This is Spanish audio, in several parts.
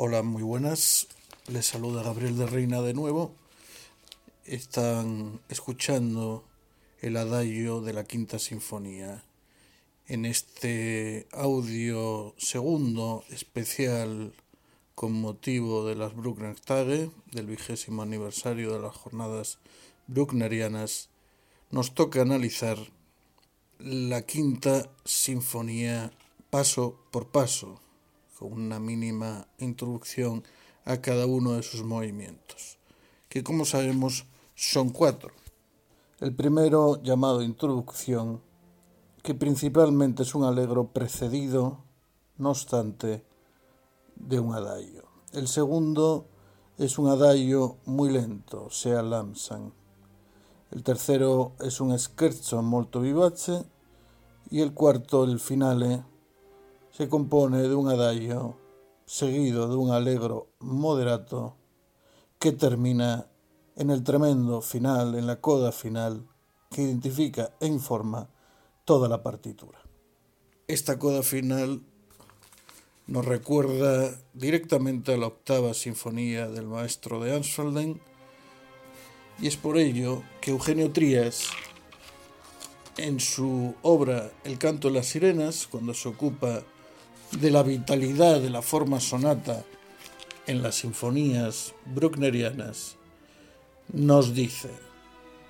Hola, muy buenas. Les saluda Gabriel de Reina de nuevo. Están escuchando el adagio de la Quinta Sinfonía en este audio segundo especial con motivo de las Bruckner Tage, del vigésimo aniversario de las jornadas brucknerianas, nos toca analizar la Quinta Sinfonía paso por paso con una mínima introducción a cada uno de sus movimientos, que como sabemos son cuatro. El primero, llamado Introducción, que principalmente es un alegro precedido, no obstante, de un adagio. El segundo es un adagio muy lento, sea lamsan. El tercero es un scherzo molto vivace y el cuarto, el finale, se compone de un adagio seguido de un alegro moderato que termina en el tremendo final, en la coda final, que identifica e informa toda la partitura. Esta coda final nos recuerda directamente a la octava sinfonía del maestro de Ansfelden y es por ello que Eugenio Trías en su obra El canto de las sirenas, cuando se ocupa de la vitalidad de la forma sonata en las sinfonías brucknerianas, nos dice,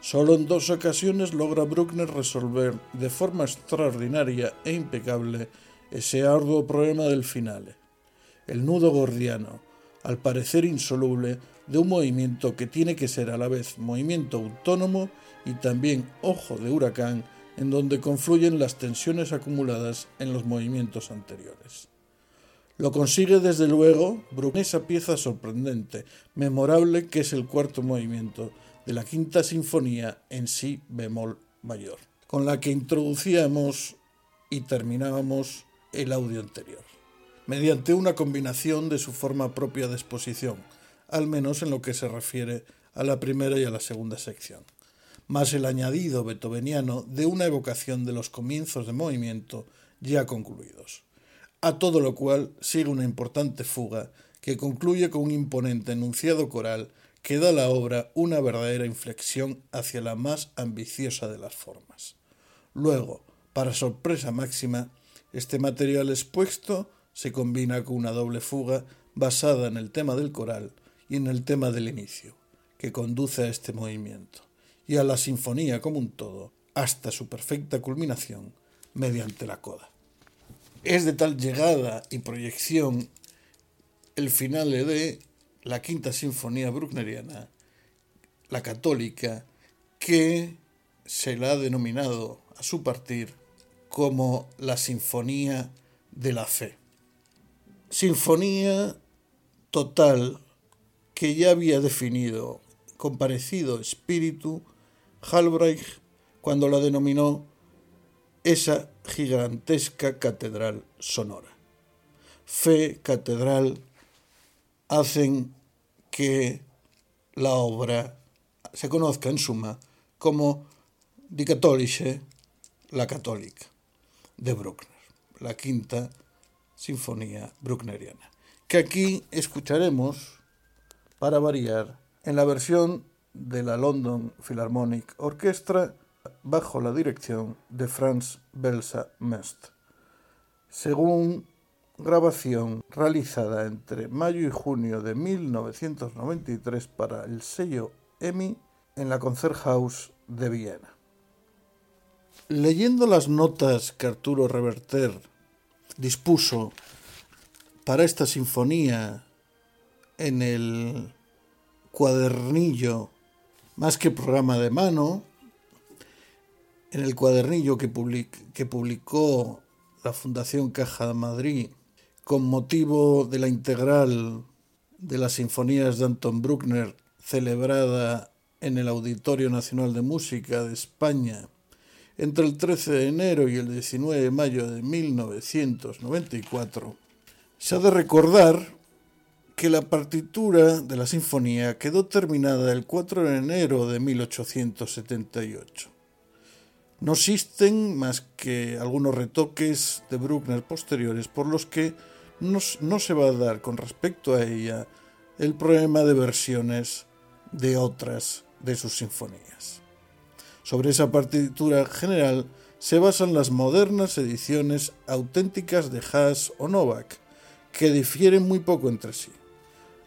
solo en dos ocasiones logra Bruckner resolver de forma extraordinaria e impecable ese arduo problema del finale, el nudo gordiano, al parecer insoluble, de un movimiento que tiene que ser a la vez movimiento autónomo y también ojo de huracán en donde confluyen las tensiones acumuladas en los movimientos anteriores. Lo consigue desde luego Bruckner esa pieza sorprendente, memorable que es el cuarto movimiento de la quinta sinfonía en si bemol mayor, con la que introducíamos y terminábamos el audio anterior, mediante una combinación de su forma propia de exposición, al menos en lo que se refiere a la primera y a la segunda sección más el añadido beethoveniano de una evocación de los comienzos de movimiento ya concluidos. A todo lo cual sigue una importante fuga que concluye con un imponente enunciado coral que da a la obra una verdadera inflexión hacia la más ambiciosa de las formas. Luego, para sorpresa máxima, este material expuesto se combina con una doble fuga basada en el tema del coral y en el tema del inicio, que conduce a este movimiento y a la sinfonía como un todo, hasta su perfecta culminación mediante la coda. Es de tal llegada y proyección el final de la quinta sinfonía bruckneriana, la católica, que se la ha denominado a su partir como la Sinfonía de la Fe. Sinfonía total que ya había definido con parecido espíritu Halbreich cuando la denominó esa gigantesca catedral sonora. Fe, catedral, hacen que la obra se conozca en suma como Die Katholische, la católica, de Bruckner, la quinta sinfonía bruckneriana, que aquí escucharemos, para variar, en la versión de la London Philharmonic Orchestra bajo la dirección de Franz Belsa Mest, según grabación realizada entre mayo y junio de 1993 para el sello EMI en la Concerthaus de Viena. Leyendo las notas que Arturo Reverter dispuso para esta sinfonía en el cuadernillo más que programa de mano, en el cuadernillo que, publicó la Fundación Caja de Madrid con motivo de la integral de las sinfonías de Anton Bruckner celebrada en el Auditorio Nacional de Música de España entre el 13 de enero y el 19 de mayo de 1994, se ha de recordar que la partitura de la sinfonía quedó terminada el 4 de enero de 1878. No existen más que algunos retoques de Bruckner posteriores por los que no, no se va a dar con respecto a ella el problema de versiones de otras de sus sinfonías. Sobre esa partitura general se basan las modernas ediciones auténticas de Haas o Novak, que difieren muy poco entre sí.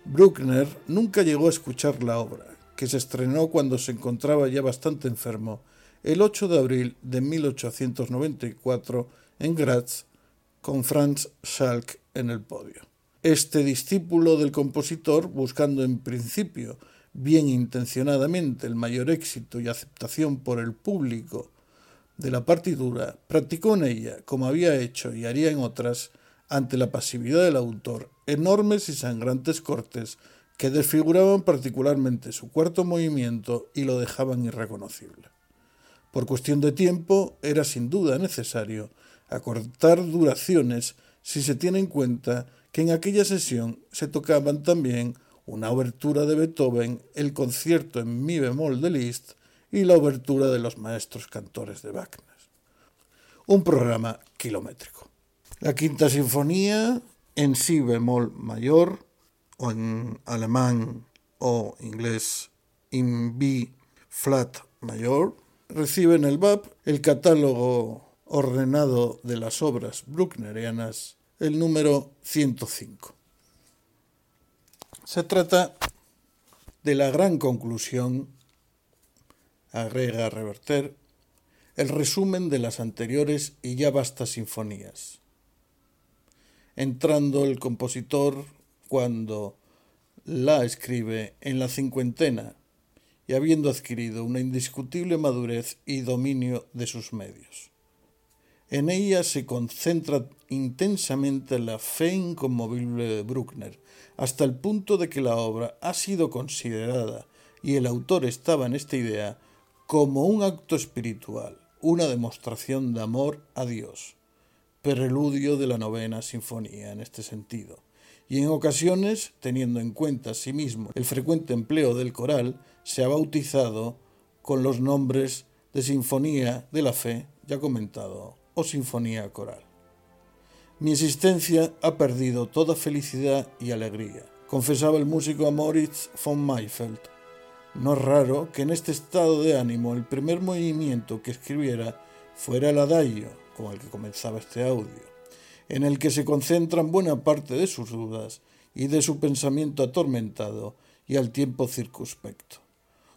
Bruckner nunca llegó a escuchar la obra, que se estrenó cuando se encontraba ya bastante enfermo, el 8 de abril de 1894 en Graz, con Franz Schalk en el podio. Este discípulo del compositor, buscando en principio bien intencionadamente el mayor éxito y aceptación por el público de la partitura, practicó en ella, como había hecho y haría en otras, ante la pasividad del autor, enormes y sangrantes cortes que desfiguraban particularmente su cuarto movimiento y lo dejaban irreconocible. Por cuestión de tiempo, era sin duda necesario acortar duraciones si se tiene en cuenta que en aquella sesión se tocaban también una obertura de Beethoven, el concierto en mi bemol de Liszt y la obertura de los maestros cantores de Wagner. Un programa kilométrico. La quinta sinfonía en si bemol mayor o en alemán o inglés in B flat mayor recibe en el BAP el catálogo ordenado de las obras brucknerianas el número 105. Se trata de la gran conclusión, agrega Reverter, el resumen de las anteriores y ya vastas sinfonías. Entrando el compositor cuando la escribe en la cincuentena y habiendo adquirido una indiscutible madurez y dominio de sus medios. En ella se concentra intensamente la fe inconmovible de Bruckner, hasta el punto de que la obra ha sido considerada, y el autor estaba en esta idea, como un acto espiritual, una demostración de amor a Dios, preludio de la novena sinfonía en este sentido, y en ocasiones, teniendo en cuenta a sí el frecuente empleo del coral, se ha bautizado con los nombres de Sinfonía de la Fe, ya comentado o sinfonía coral. Mi existencia ha perdido toda felicidad y alegría, confesaba el músico Moritz von Mayfeld. No es raro que en este estado de ánimo el primer movimiento que escribiera fuera el adagio, con el que comenzaba este audio, en el que se concentran buena parte de sus dudas y de su pensamiento atormentado y al tiempo circunspecto.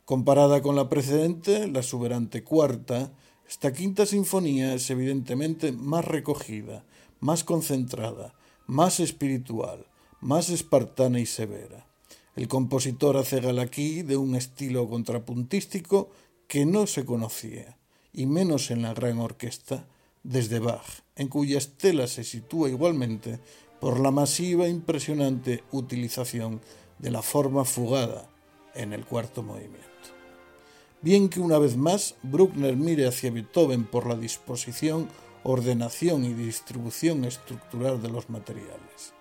Comparada con la precedente, la exuberante cuarta, esta quinta sinfonía es evidentemente más recogida, más concentrada, más espiritual, más espartana y severa. El compositor hace gala aquí de un estilo contrapuntístico que no se conocía, y menos en la gran orquesta, desde Bach, en cuya estela se sitúa igualmente por la masiva e impresionante utilización de la forma fugada en el cuarto movimiento bien que una vez más Bruckner mire hacia Beethoven por la disposición, ordenación y distribución estructural de los materiales.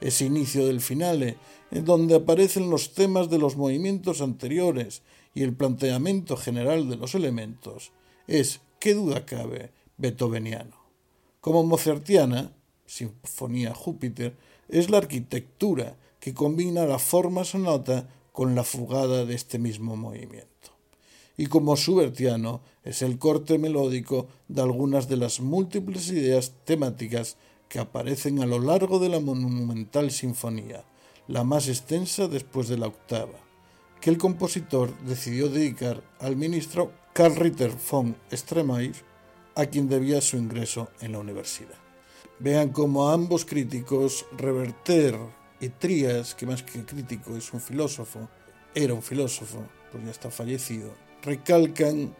Ese inicio del finale, en donde aparecen los temas de los movimientos anteriores y el planteamiento general de los elementos, es, qué duda cabe, beethoveniano. Como mozartiana, Sinfonía Júpiter, es la arquitectura que combina la forma sonata con la fugada de este mismo movimiento y como Schubertiano es el corte melódico de algunas de las múltiples ideas temáticas que aparecen a lo largo de la monumental sinfonía, la más extensa después de la octava, que el compositor decidió dedicar al ministro Karl Ritter von Stremayr, a quien debía su ingreso en la universidad. Vean cómo ambos críticos, Reverter y Trías, que más que crítico es un filósofo, era un filósofo, pues ya está fallecido, recalcan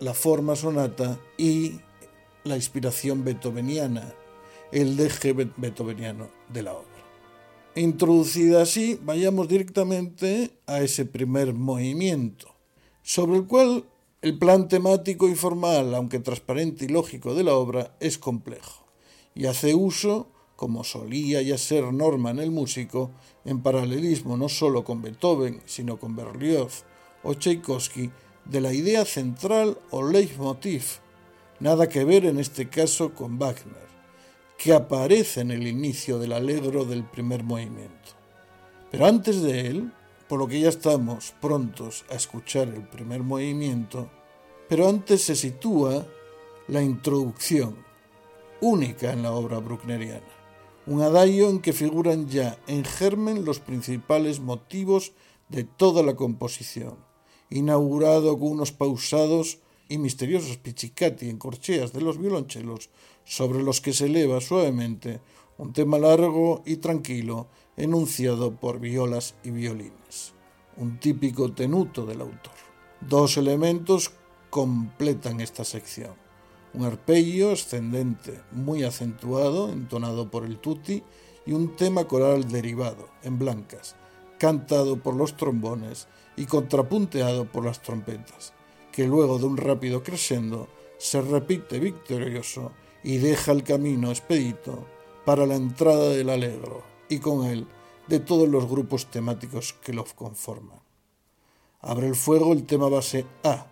la forma sonata y la inspiración beethoveniana, el deje beethoveniano de la obra. Introducida así, vayamos directamente a ese primer movimiento, sobre el cual el plan temático y formal, aunque transparente y lógico de la obra, es complejo y hace uso, como solía ya ser norma en el músico, en paralelismo no solo con Beethoven, sino con Berlioz o Tchaikovsky de la idea central o leitmotiv, nada que ver en este caso con Wagner. que aparece en el inicio del alegro del primer movimiento. Pero antes de él, por lo que ya estamos prontos a escuchar el primer movimiento, pero antes se sitúa la introducción, única en la obra bruckneriana, un adagio en que figuran ya en germen los principales motivos de toda la composición, inaugurado con unos pausados y misteriosos pichicati en corcheas de los violonchelos sobre los que se eleva suavemente un tema largo y tranquilo enunciado por violas y violines, un típico tenuto del autor. Dos elementos completan esta sección. Un arpegio ascendente muy acentuado, entonado por el tutti, y un tema coral derivado, en blancas, cantado por los trombones y contrapunteado por las trompetas, que luego de un rápido crescendo se repite victorioso y deja el camino expedito para la entrada del alegro y con él de todos los grupos temáticos que lo conforman. Abre el fuego el tema base A,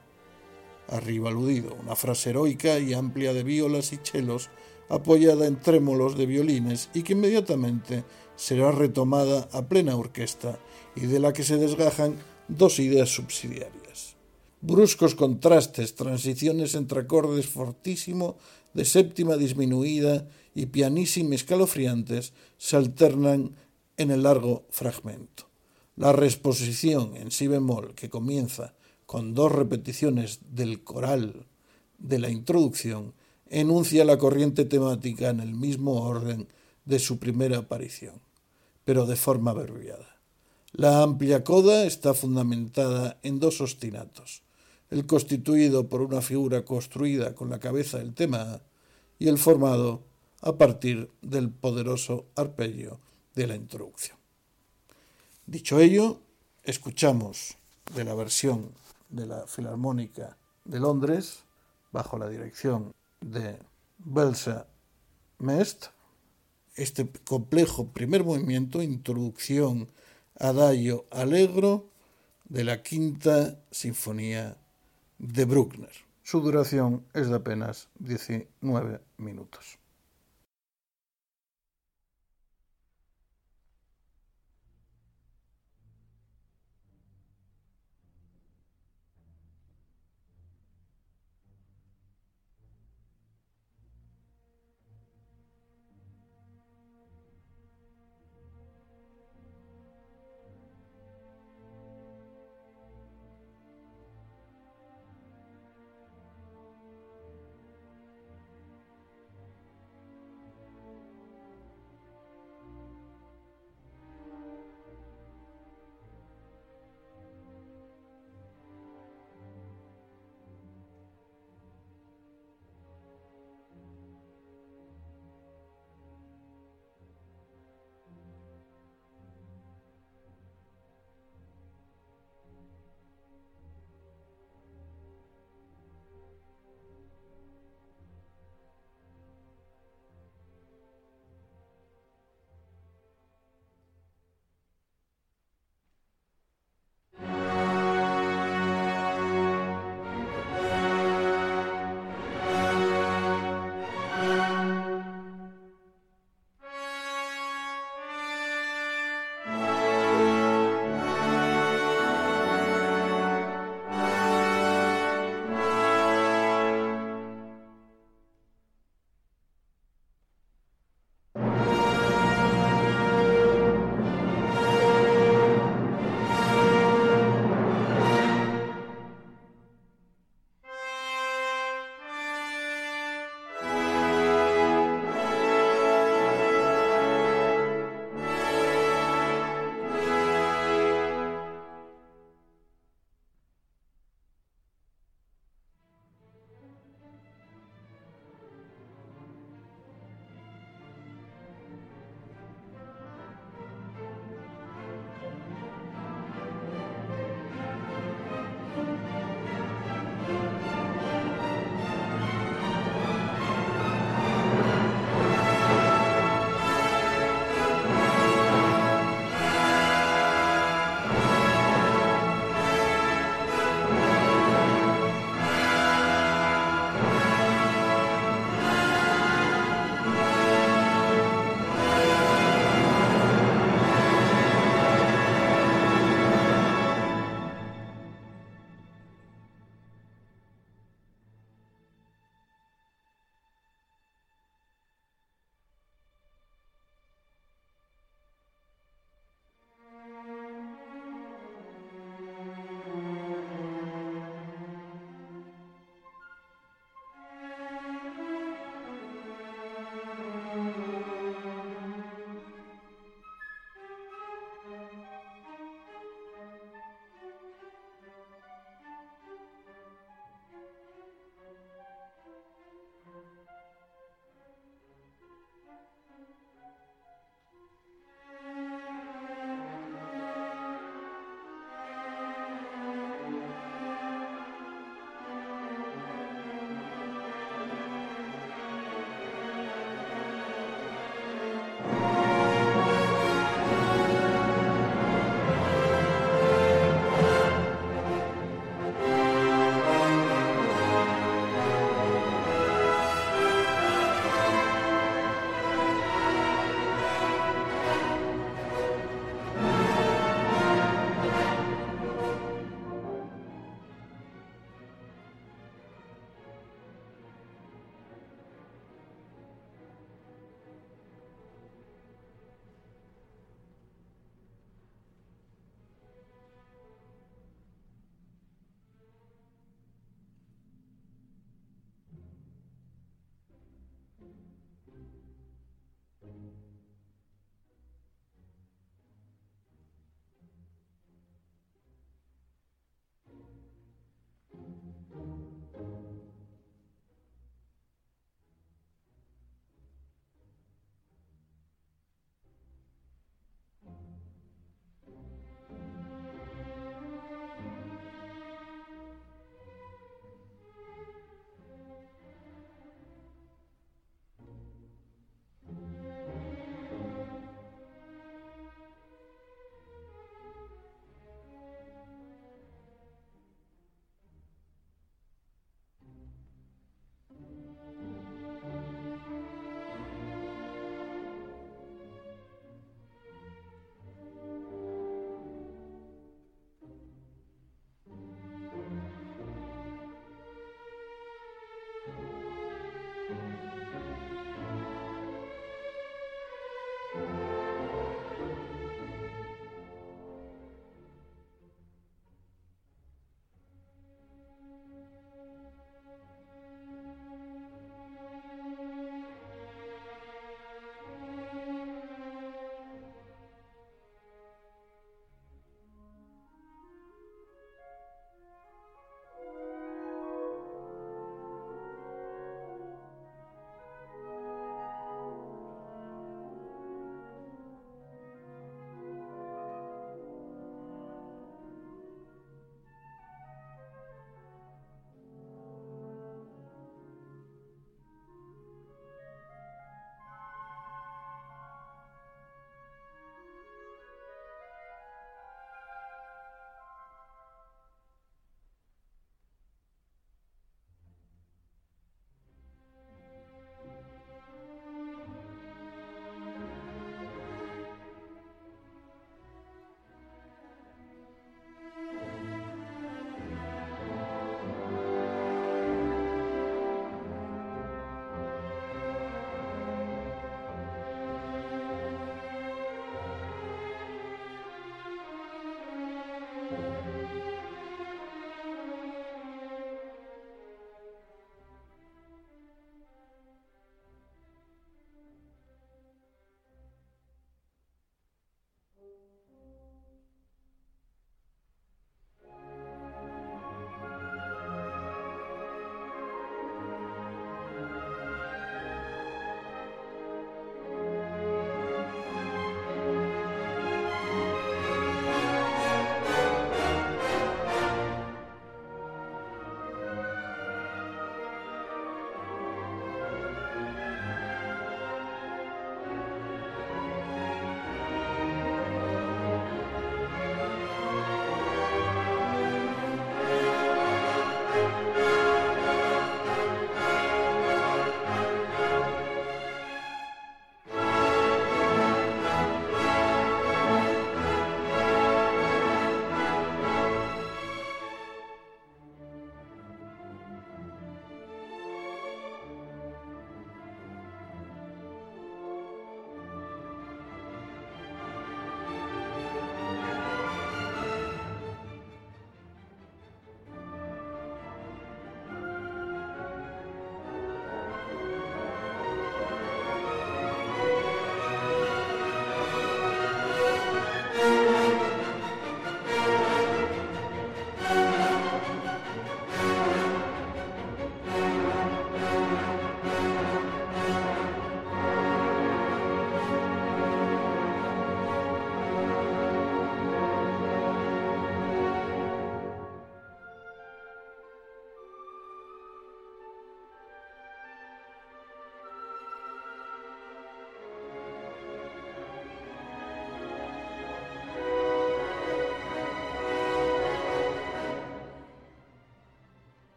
arriba aludido, una frase heroica y amplia de violas y chelos apoyada en trémolos de violines y que inmediatamente será retomada a plena orquesta y de la que se desgajan dos ideas subsidiarias. Bruscos contrastes, transiciones entre acordes fortísimo de séptima disminuida y pianísima escalofriantes se alternan en el largo fragmento. La resposición en si bemol, que comienza con dos repeticiones del coral de la introducción, enuncia la corriente temática en el mismo orden de su primera aparición, pero de forma abreviada. La amplia coda está fundamentada en dos ostinatos, el constituido por una figura construida con la cabeza del tema y el formado a partir del poderoso arpegio de la introducción. Dicho ello, escuchamos de la versión de la Filarmónica de Londres, bajo la dirección de Belsa Mest, este complejo primer movimiento, introducción, adagio, allegro de la quinta sinfonía de Bruckner. Su duración es de apenas 19 minutos.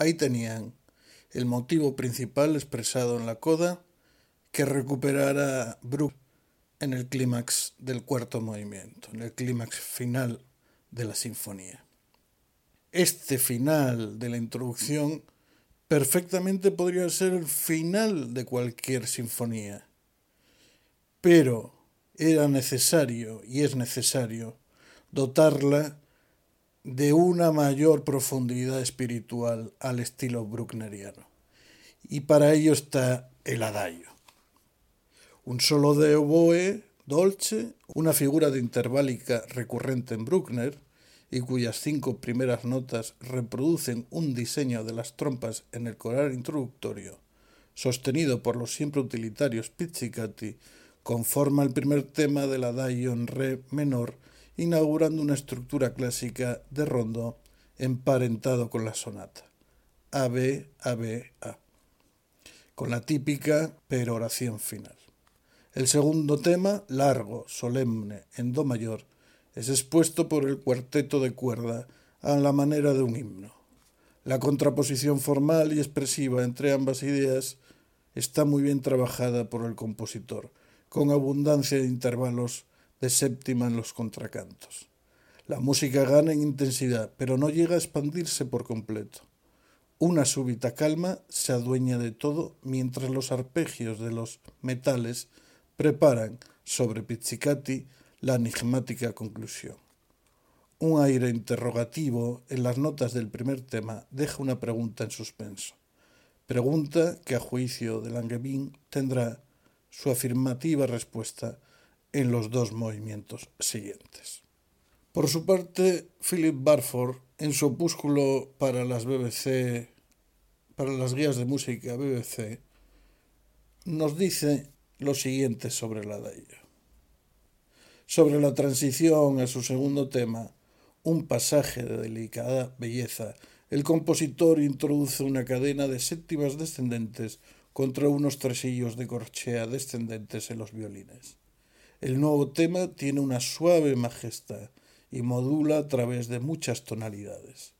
Ahí tenían el motivo principal expresado en la coda que recuperara Bruckner en el clímax del cuarto movimiento, en el clímax final de la sinfonía. Este final de la introducción perfectamente podría ser el final de cualquier sinfonía, pero era necesario y es necesario dotarla de una mayor profundidad espiritual al estilo bruckneriano. Y para ello está el adagio. Un solo de oboe dolce, una figura de interválica recurrente en Bruckner, y cuyas cinco primeras notas reproducen un diseño de las trompas en el coral introductorio, sostenido por los siempre utilitarios pizzicati, conforma el primer tema del adagio en re menor inaugurando una estructura clásica de rondo emparentado con la sonata. AB, AB, A. Con la típica peroración final. El segundo tema, largo, solemne, en Do mayor, es expuesto por el cuarteto de cuerda a la manera de un himno. La contraposición formal y expresiva entre ambas ideas está muy bien trabajada por el compositor, con abundancia de intervalos de séptima en los contracantos. La música gana en intensidad, pero no llega a expandirse por completo. Una súbita calma se adueña de todo mientras los arpegios de los metales preparan sobre Pizzicati la enigmática conclusión. Un aire interrogativo en las notas del primer tema deja una pregunta en suspenso. Pregunta que a juicio de Langevin tendrá su afirmativa respuesta en los dos movimientos siguientes. Por su parte, Philip Barford, en su opúsculo para las BBC, para las guías de música BBC, nos dice lo siguiente sobre la adagio. Sobre la transición a su segundo tema, un pasaje de delicada belleza, el compositor introduce una cadena de séptimas descendentes contra unos tresillos de corchea descendentes en los violines. El nuevo tema tiene una suave majestad y modula a través de muchas tonalidades.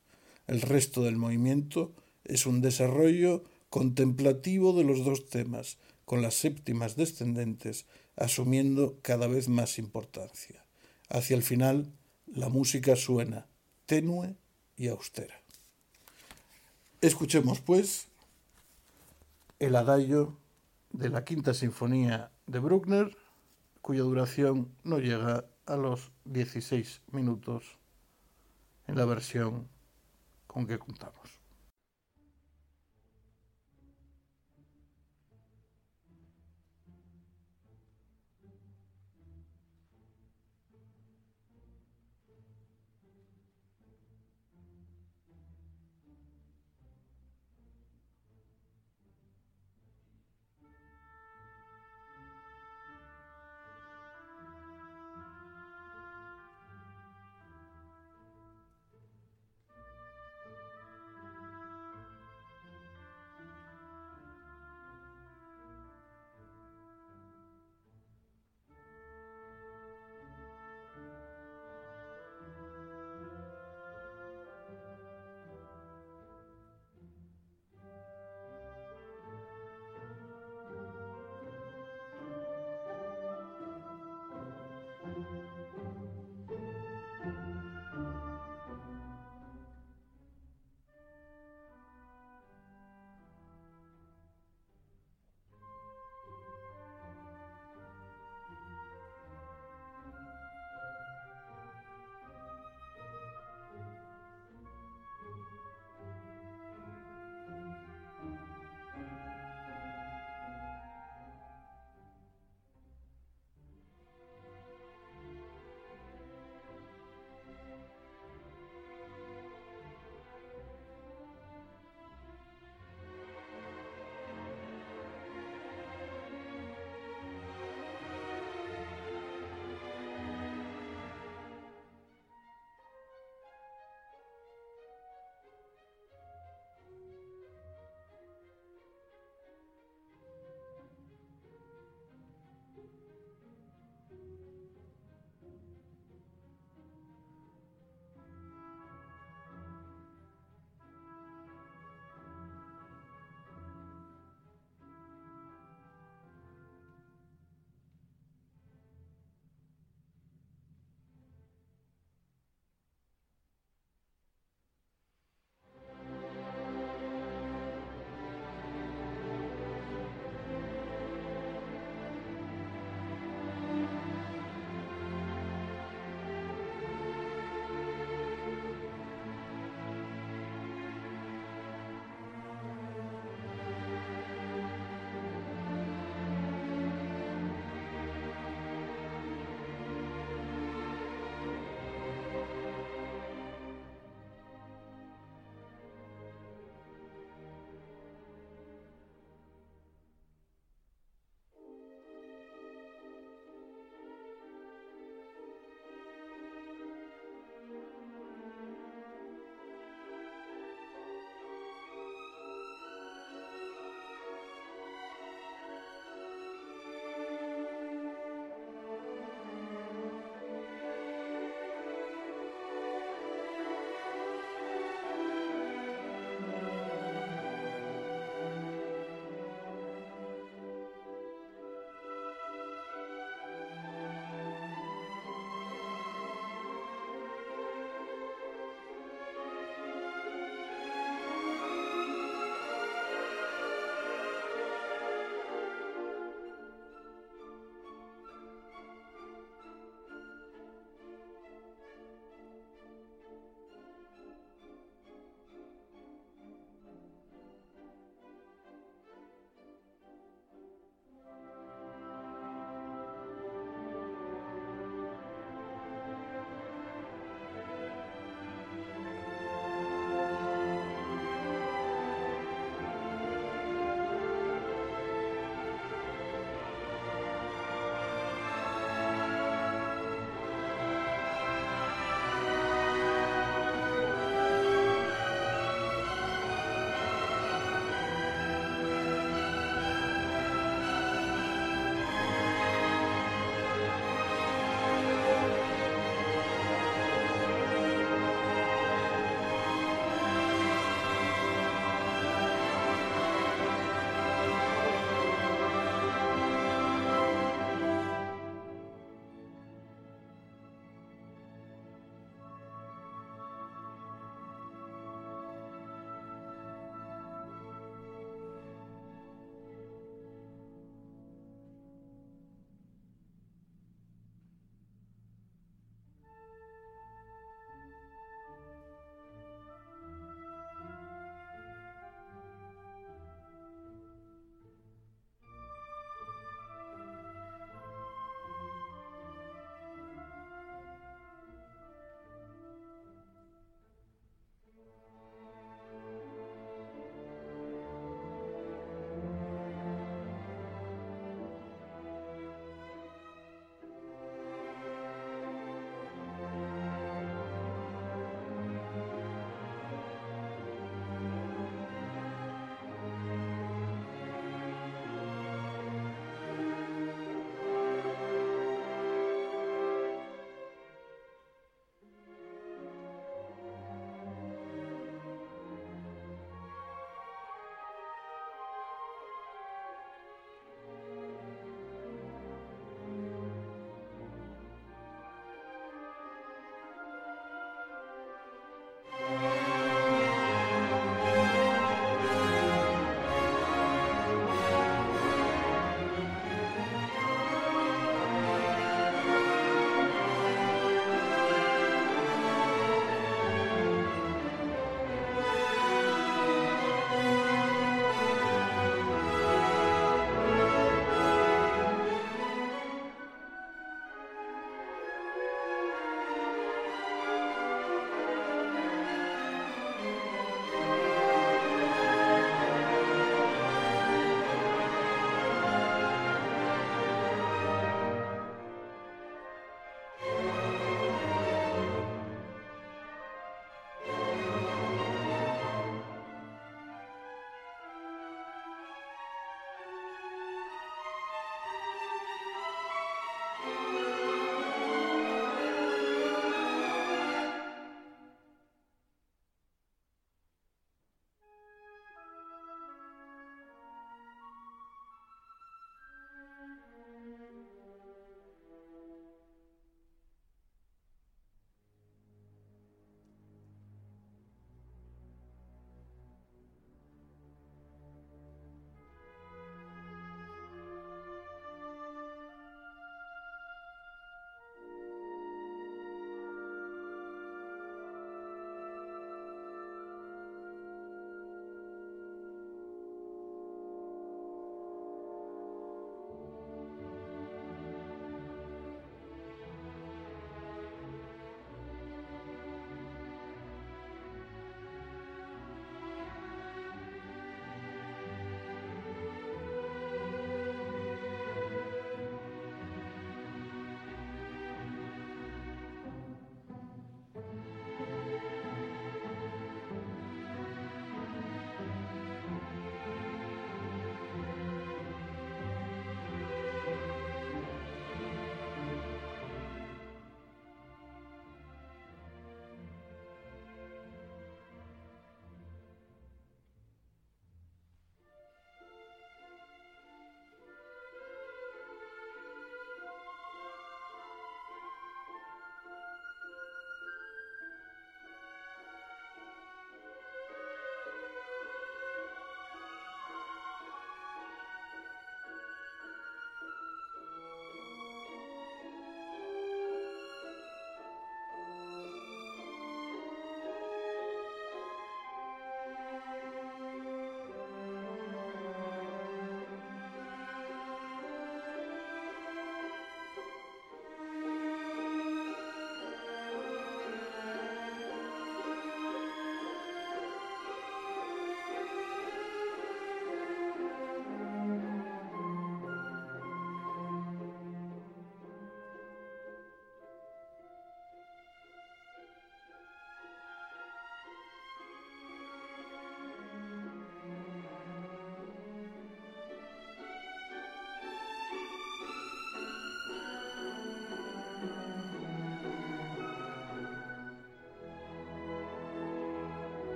El resto del movimiento es un desarrollo contemplativo de los dos temas, con las séptimas descendentes asumiendo cada vez más importancia. Hacia el final, la música suena tenue y austera. Escuchemos, pues, el adagio de la quinta sinfonía de Bruckner cuya duración no llega a los 16 minutos en la versión con que contamos.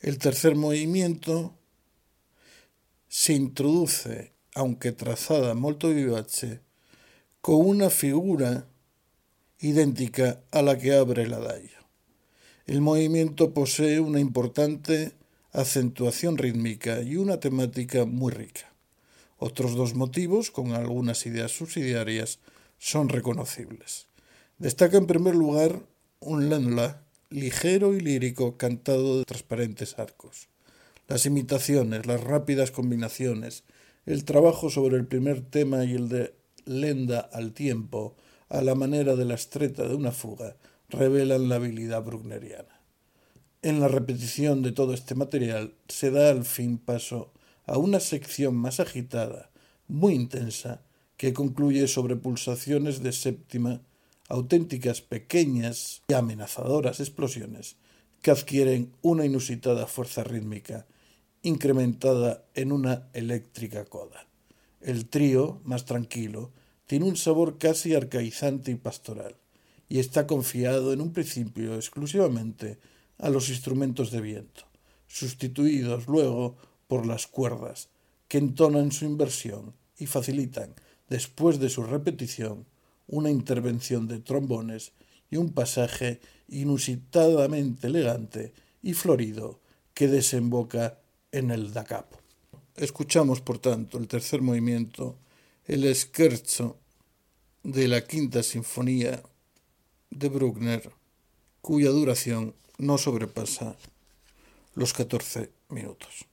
El tercer movimiento se introduce, aunque trazada molto vivace, con una figura idéntica a la que abre el adagio. El movimiento posee una importante acentuación rítmica y una temática muy rica. Otros dos motivos, con algunas ideas subsidiarias, son reconocibles. Destaca en primer lugar un lenla ligero y lírico cantado de transparentes arcos. Las imitaciones, las rápidas combinaciones, el trabajo sobre el primer tema y el de lenda al tiempo, a la manera de la estreta de una fuga, revelan la habilidad brugneriana. En la repetición de todo este material se da al fin paso a una sección más agitada, muy intensa, que concluye sobre pulsaciones de séptima, auténticas pequeñas y amenazadoras explosiones que adquieren una inusitada fuerza rítmica, incrementada en una eléctrica coda. El trío, más tranquilo, tiene un sabor casi arcaizante y pastoral, y está confiado en un principio exclusivamente a los instrumentos de viento, sustituidos luego por las cuerdas, que entonan su inversión y facilitan, después de su repetición, una intervención de trombones y un pasaje inusitadamente elegante y florido que desemboca en el da capo. Escuchamos, por tanto, el tercer movimiento, el scherzo de la quinta sinfonía de Bruckner, cuya duración no sobrepasa los 14 minutos.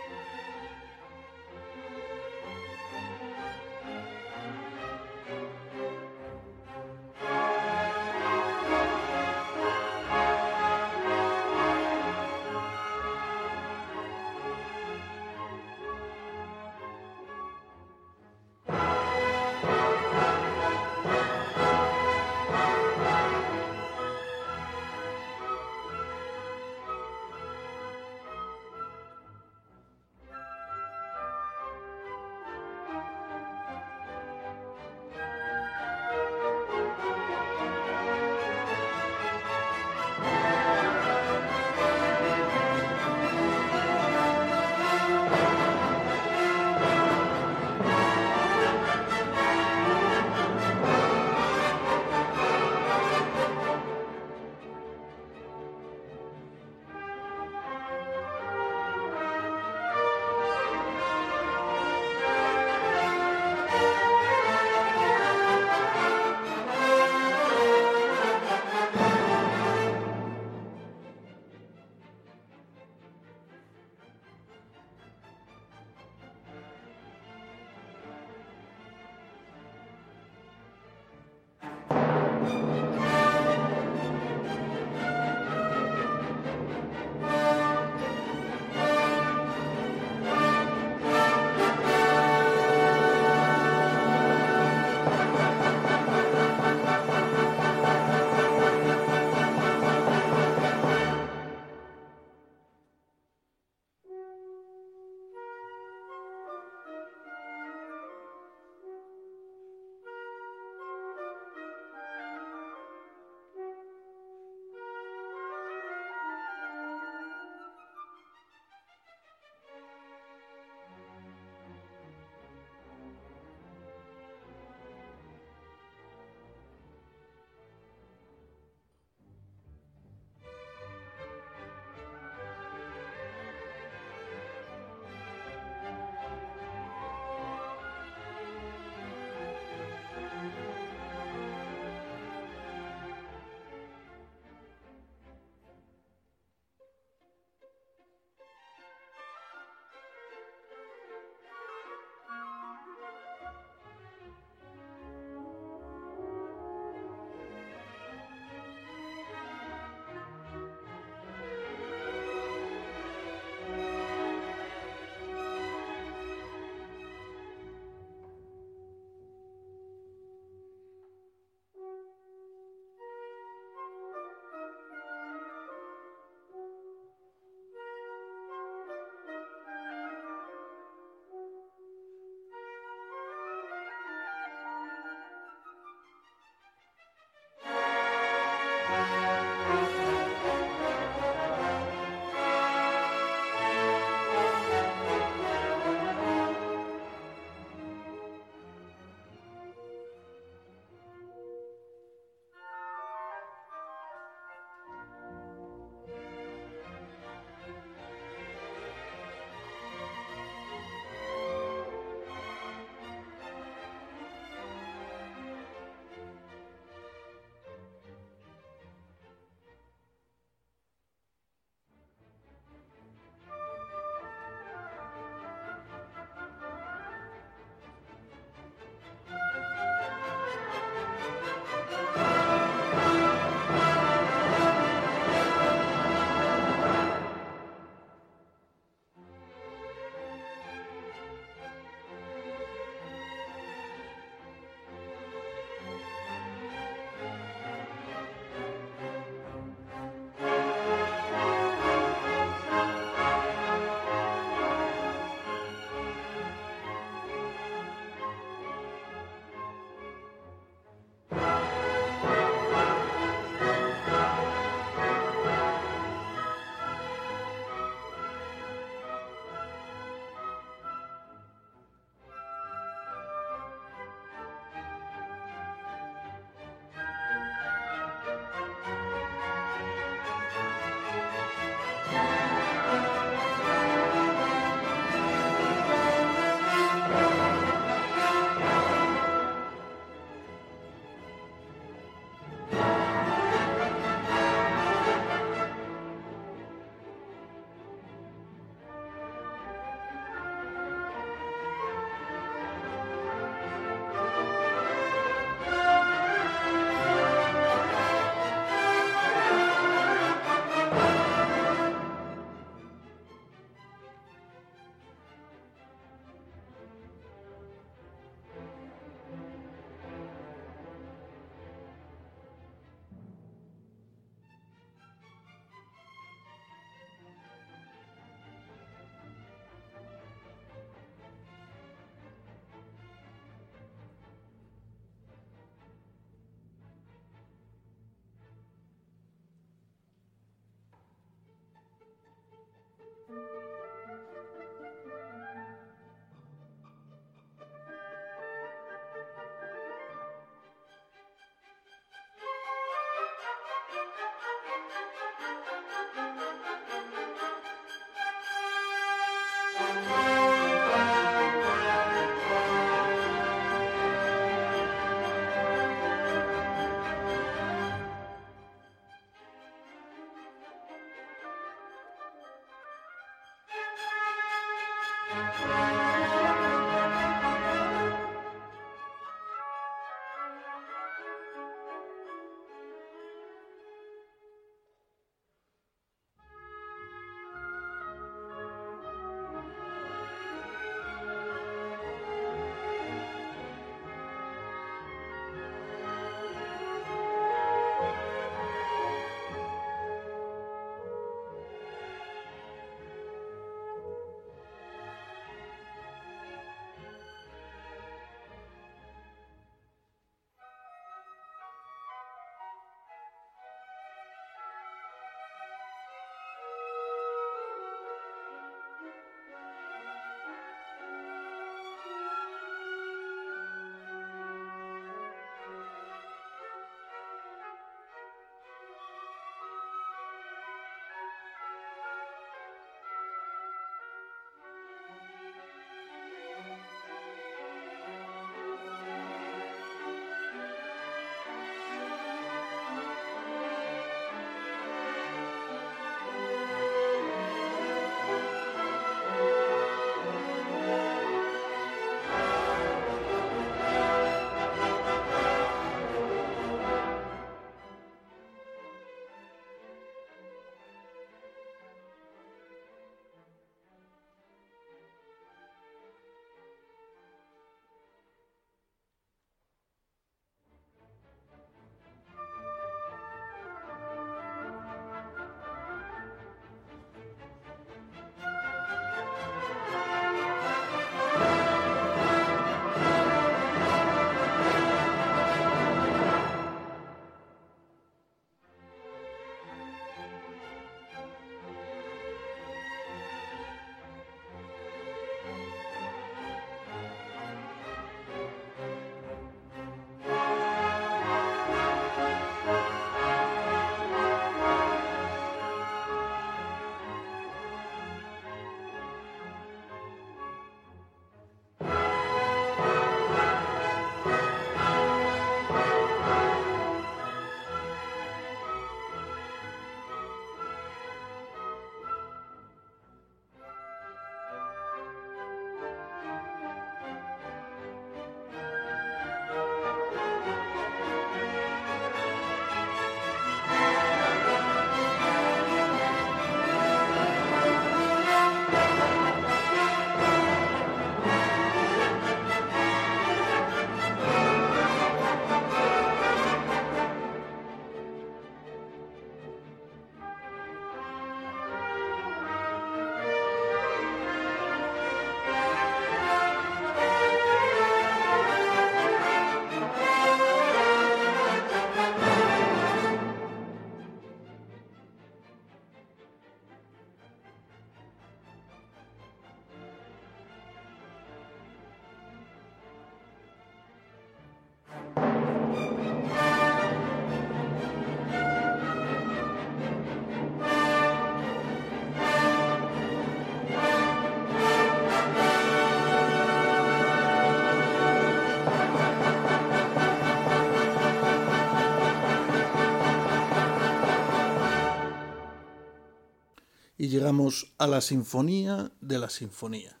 Llegamos a la sinfonía de la sinfonía.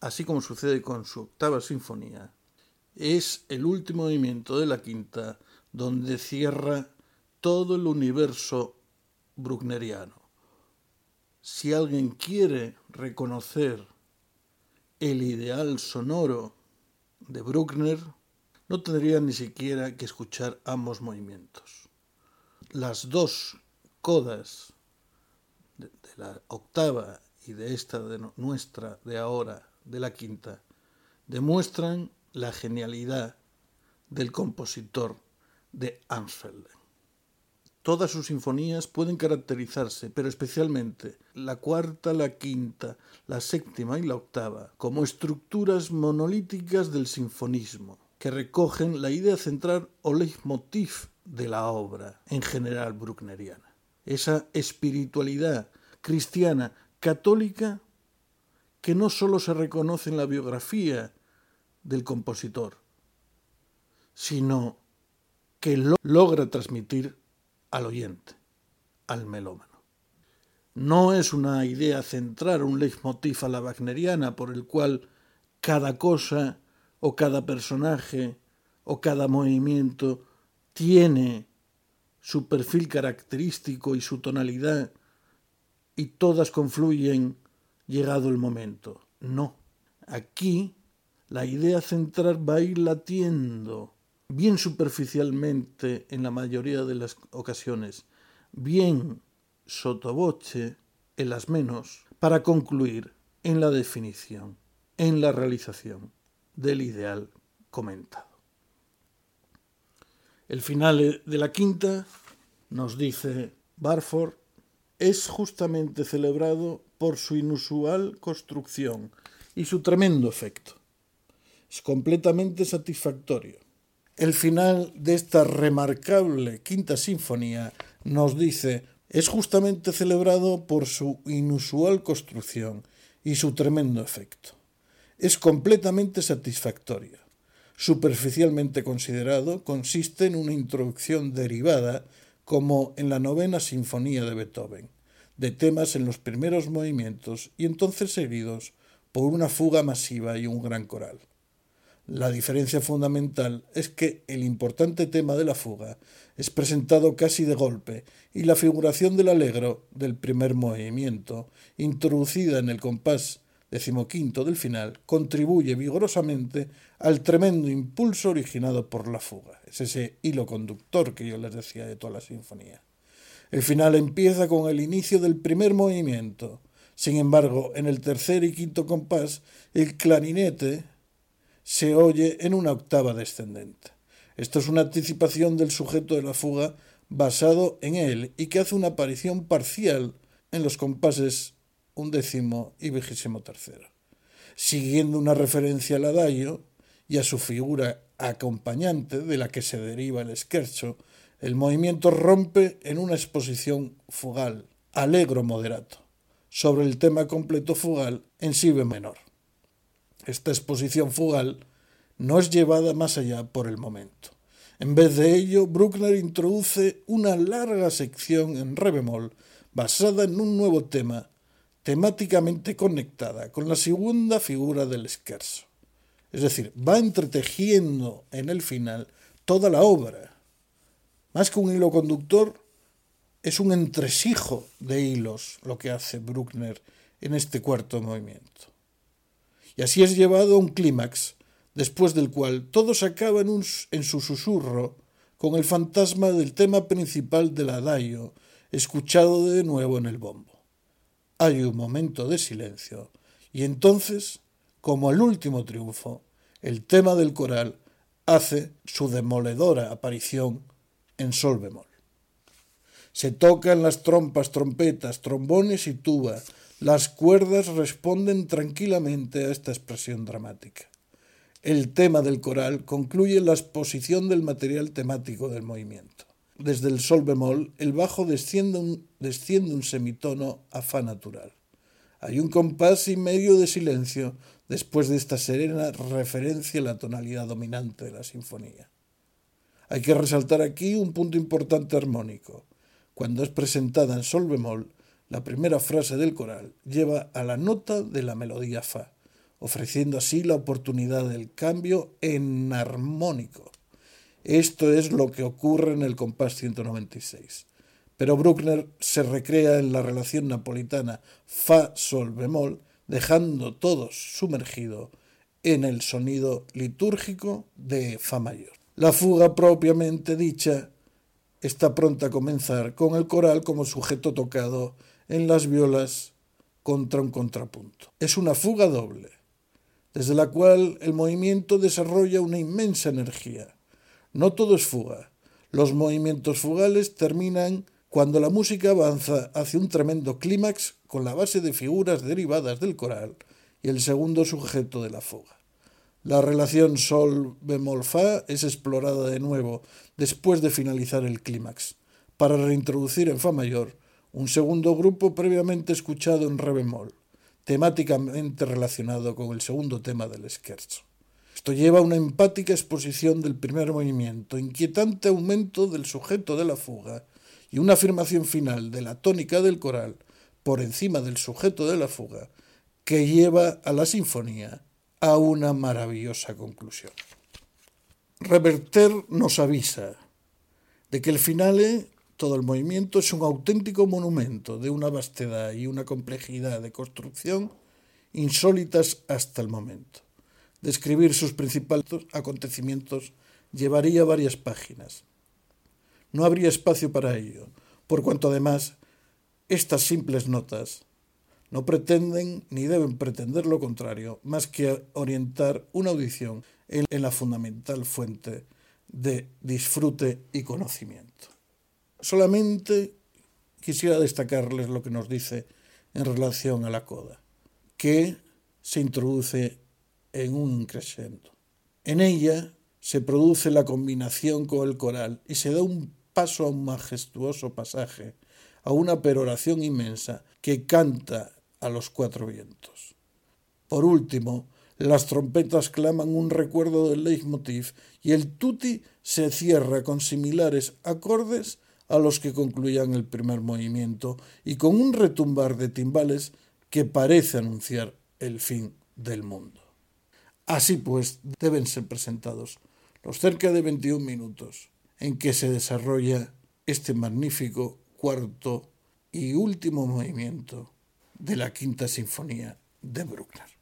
Así como sucede con su octava sinfonía, es el último movimiento de la quinta donde cierra todo el universo bruckneriano. Si alguien quiere reconocer el ideal sonoro de Bruckner, no tendría ni siquiera que escuchar ambos movimientos. Las dos codas la octava y de esta de nuestra de ahora, de la quinta, demuestran la genialidad del compositor de Ansfelden. Todas sus sinfonías pueden caracterizarse, pero especialmente la cuarta, la quinta, la séptima y la octava, como estructuras monolíticas del sinfonismo, que recogen la idea central o leitmotiv de la obra, en general bruckneriana. Esa espiritualidad cristiana católica que no sólo se reconoce en la biografía del compositor, sino que lo logra transmitir al oyente, al melómano. No es una idea centrar un leitmotiv a la wagneriana por el cual cada cosa o cada personaje o cada movimiento tiene su perfil característico y su tonalidad y todas confluyen llegado el momento. No. Aquí la idea central va a ir latiendo bien superficialmente en la mayoría de las ocasiones, bien sotoboche en las menos, para concluir en la definición, en la realización del ideal comentado. El final de la quinta, nos dice Barford, es justamente celebrado por su inusual construcción y su tremendo efecto. Es completamente satisfactorio el final de esta remarcable quinta sinfonía nos dice es justamente celebrado por su inusual construcción y su tremendo efecto. Es completamente satisfactorio. Superficialmente considerado, consiste en una introducción derivada, como en la novena sinfonía de Beethoven, de temas en los primeros movimientos y entonces seguidos por una fuga masiva y un gran coral. La diferencia fundamental es que el importante tema de la fuga es presentado casi de golpe y la figuración del alegro del primer movimiento, introducida en el compás decimoquinto del final, contribuye vigorosamente al tremendo impulso originado por la fuga. Es ese hilo conductor que yo les decía de toda la sinfonía. El final empieza con el inicio del primer movimiento. Sin embargo, en el tercer y quinto compás, el clarinete se oye en una octava descendente. Esto es una anticipación del sujeto de la fuga basado en él y que hace una aparición parcial en los compases undécimo y vigésimo tercero. Siguiendo una referencia al adagio y a su figura acompañante de la que se deriva el scherzo, el movimiento rompe en una exposición fugal, alegro moderato, sobre el tema completo fugal en si menor. Esta exposición fugal no es llevada más allá por el momento. En vez de ello, Bruckner introduce una larga sección en re bemol basada en un nuevo tema, temáticamente conectada con la segunda figura del scherzo. Es decir, va entretejiendo en el final toda la obra. Más que un hilo conductor, es un entresijo de hilos lo que hace Bruckner en este cuarto movimiento y así es llevado a un clímax, después del cual todos acaban en su susurro con el fantasma del tema principal del adagio, escuchado de nuevo en el bombo. Hay un momento de silencio, y entonces, como el último triunfo, el tema del coral hace su demoledora aparición en sol bemol. Se tocan las trompas, trompetas, trombones y tuba, las cuerdas responden tranquilamente a esta expresión dramática. El tema del coral concluye la exposición del material temático del movimiento. Desde el sol bemol, el bajo desciende un, semitono a fa natural. Hay un compás y medio de silencio después de esta serena referencia a la tonalidad dominante de la sinfonía. Hay que resaltar aquí un punto importante armónico. Cuando es presentada en sol bemol, La primera frase del coral lleva a la nota de la melodía fa, ofreciendo así la oportunidad del cambio en armónico. Esto es lo que ocurre en el compás 196. Pero Bruckner se recrea en la relación napolitana fa-sol bemol, dejando todo sumergido en el sonido litúrgico de fa mayor. La fuga propiamente dicha está pronta a comenzar con el coral como sujeto tocado en las violas contra un contrapunto. Es una fuga doble, desde la cual el movimiento desarrolla una inmensa energía. No todo es fuga. Los movimientos fugales terminan cuando la música avanza hacia un tremendo clímax con la base de figuras derivadas del coral y el segundo sujeto de la fuga. La relación sol bemol fa es explorada de nuevo después de finalizar el clímax, para reintroducir en fa mayor un segundo grupo previamente escuchado en re bemol, temáticamente relacionado con el segundo tema del scherzo. Esto lleva a una empática exposición del primer movimiento, inquietante aumento del sujeto de la fuga y una afirmación final de la tónica del coral por encima del sujeto de la fuga que lleva a la sinfonía a una maravillosa conclusión. Reverter nos avisa de que el finale, todo el movimiento, es un auténtico monumento de una vastedad y una complejidad de construcción insólitas hasta el momento. Describir sus principales acontecimientos llevaría varias páginas. No habría espacio para ello, por cuanto además estas simples notas no pretenden ni deben pretender lo contrario, más que orientar una audición en, la fundamental fuente de disfrute y conocimiento. Solamente quisiera destacarles lo que nos dice en relación a la coda, que se introduce en un crescendo. En ella se produce la combinación con el coral y se da un paso a un majestuoso pasaje, a una peroración inmensa que canta a los cuatro vientos. Por último, las trompetas claman un recuerdo del leitmotiv y el tutti se cierra con similares acordes a los que concluían el primer movimiento y con un retumbar de timbales que parece anunciar el fin del mundo. Así pues, deben ser presentados los cerca de 21 minutos en que se desarrolla este magnífico cuarto y último movimiento de la Quinta Sinfonía de Bruckner.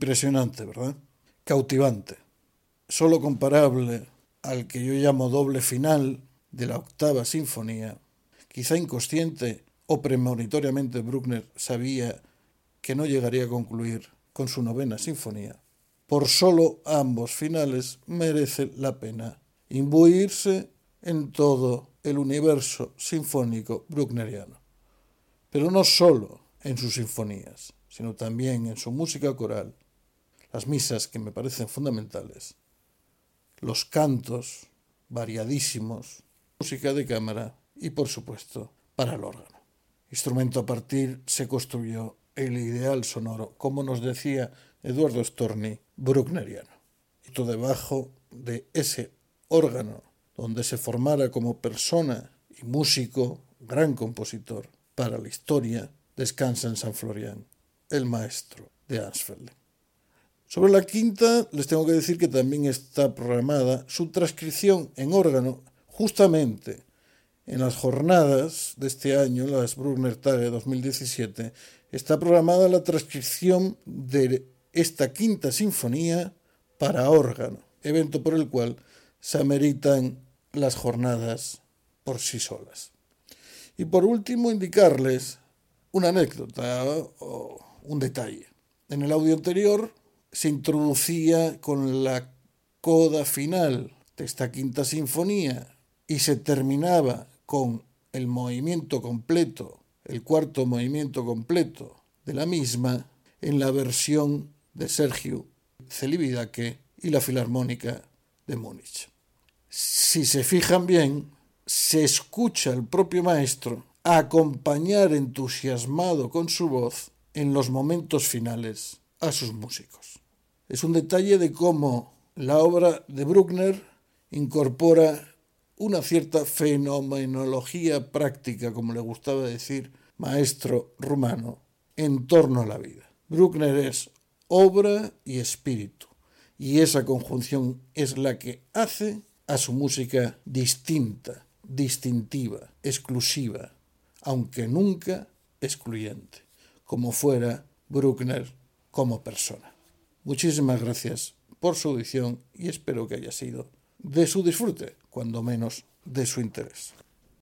Impresionante, ¿verdad? Cautivante. Solo comparable al que yo llamo doble final de la octava sinfonía, quizá inconsciente o premonitoriamente Bruckner sabía que no llegaría a concluir con su novena sinfonía. Por solo ambos finales merece la pena imbuirse en todo el universo sinfónico bruckneriano. Pero no solo en sus sinfonías, sino también en su música coral, las misas que me parecen fundamentales, los cantos variadísimos, música de cámara y por supuesto para el órgano. Instrumento a partir se construyó el ideal sonoro, como nos decía Eduardo Storni, bruckneriano. Y todo debajo de ese órgano, donde se formara como persona y músico, gran compositor para la historia, descansa en San Florian, el maestro de Ansfeld. Sobre la quinta, les tengo que decir que también está programada su transcripción en órgano justamente en las jornadas de este año, las Bruckner Tage 2017, está programada la transcripción de esta quinta sinfonía para órgano, evento por el cual se ameritan las jornadas por sí solas. Y por último, indicarles una anécdota o un detalle. En el audio anterior se introducía con la coda final de esta quinta sinfonía y se terminaba con el movimiento completo, el cuarto movimiento completo de la misma en la versión de Sergio Celibidache y la Filarmónica de Múnich. Si se fijan bien, se escucha al propio maestro acompañar entusiasmado con su voz en los momentos finales a sus músicos. Es un detalle de cómo la obra de Bruckner incorpora una cierta fenomenología práctica, como le gustaba decir maestro rumano, en torno a la vida. Bruckner es obra y espíritu, y esa conjunción es la que hace a su música distinta, distintiva, exclusiva, aunque nunca excluyente, como fuera Bruckner como persona. Muchísimas gracias por su audición y espero que haya sido de su disfrute, cuando menos de su interés.